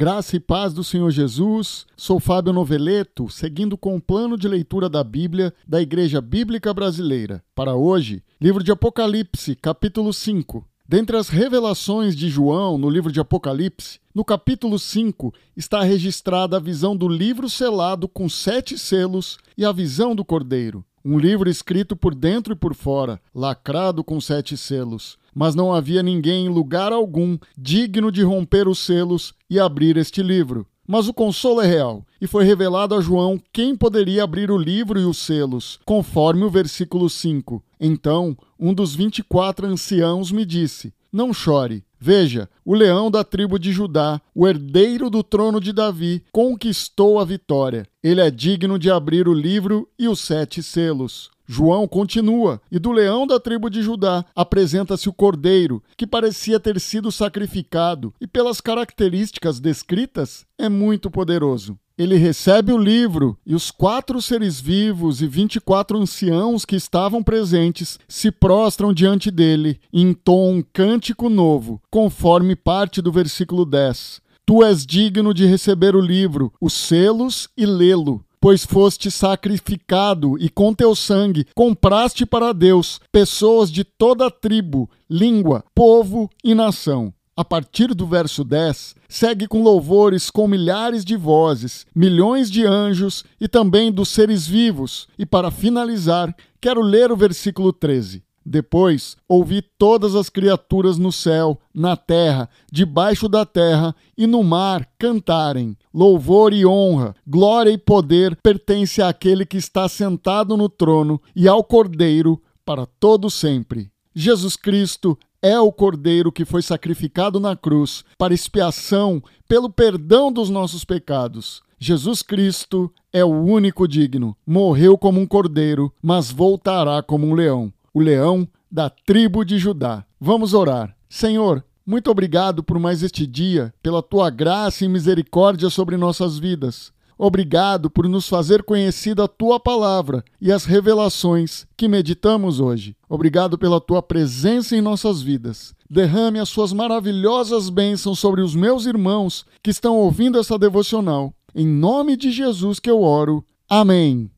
Graça e paz do Senhor Jesus. Sou Fábio Noveleto, seguindo com o plano de leitura da Bíblia da Igreja Bíblica Brasileira. Para hoje, livro de Apocalipse, capítulo 5. Dentre as revelações de João no livro de Apocalipse, no capítulo 5 está registrada a visão do livro selado com sete selos e a visão do cordeiro. Um livro escrito por dentro e por fora, lacrado com sete selos. Mas não havia ninguém em lugar algum digno de romper os selos e abrir este livro. Mas o consolo é real, e foi revelado a João quem poderia abrir o livro e os selos, conforme o versículo 5. Então, um dos vinte e quatro anciãos me disse: Não chore. Veja, o leão da tribo de Judá, o herdeiro do trono de Davi, conquistou a vitória. Ele é digno de abrir o livro e os sete selos. João continua, e do leão da tribo de Judá apresenta-se o cordeiro, que parecia ter sido sacrificado, e pelas características descritas, é muito poderoso. Ele recebe o livro e os quatro seres vivos e vinte e quatro anciãos que estavam presentes se prostram diante dele e entoam um cântico novo, conforme parte do versículo 10. Tu és digno de receber o livro, os selos e lê-lo pois foste sacrificado e com teu sangue compraste para Deus pessoas de toda tribo, língua, povo e nação. A partir do verso 10, segue com louvores com milhares de vozes, milhões de anjos e também dos seres vivos. E para finalizar, quero ler o versículo 13. Depois ouvi todas as criaturas no céu, na terra, debaixo da terra e no mar cantarem: Louvor e honra, glória e poder pertence àquele que está sentado no trono e ao Cordeiro para todo sempre. Jesus Cristo é o Cordeiro que foi sacrificado na cruz para expiação pelo perdão dos nossos pecados. Jesus Cristo é o único digno. Morreu como um cordeiro, mas voltará como um leão o leão da tribo de Judá. Vamos orar. Senhor, muito obrigado por mais este dia, pela tua graça e misericórdia sobre nossas vidas. Obrigado por nos fazer conhecida a tua palavra e as revelações que meditamos hoje. Obrigado pela tua presença em nossas vidas. Derrame as suas maravilhosas bênçãos sobre os meus irmãos que estão ouvindo essa devocional. Em nome de Jesus que eu oro. Amém.